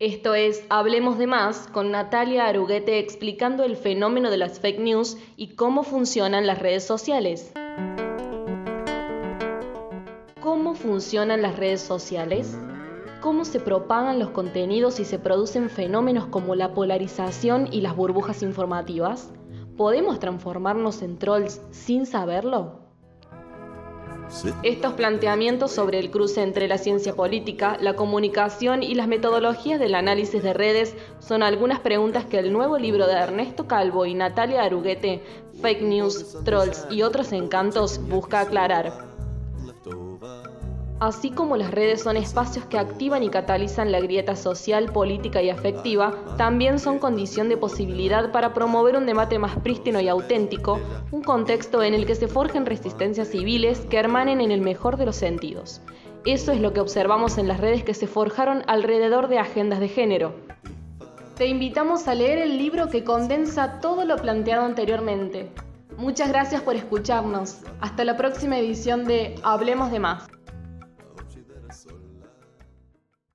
Esto es Hablemos de más con Natalia Aruguete explicando el fenómeno de las fake news y cómo funcionan las redes sociales. ¿Cómo funcionan las redes sociales? ¿Cómo se propagan los contenidos y se producen fenómenos como la polarización y las burbujas informativas? ¿Podemos transformarnos en trolls sin saberlo? Estos planteamientos sobre el cruce entre la ciencia política, la comunicación y las metodologías del análisis de redes son algunas preguntas que el nuevo libro de Ernesto Calvo y Natalia Aruguete, Fake News, Trolls y otros encantos, busca aclarar. Así como las redes son espacios que activan y catalizan la grieta social, política y afectiva, también son condición de posibilidad para promover un debate más prístino y auténtico, un contexto en el que se forjen resistencias civiles que hermanen en el mejor de los sentidos. Eso es lo que observamos en las redes que se forjaron alrededor de agendas de género. Te invitamos a leer el libro que condensa todo lo planteado anteriormente. Muchas gracias por escucharnos. Hasta la próxima edición de Hablemos de más. soll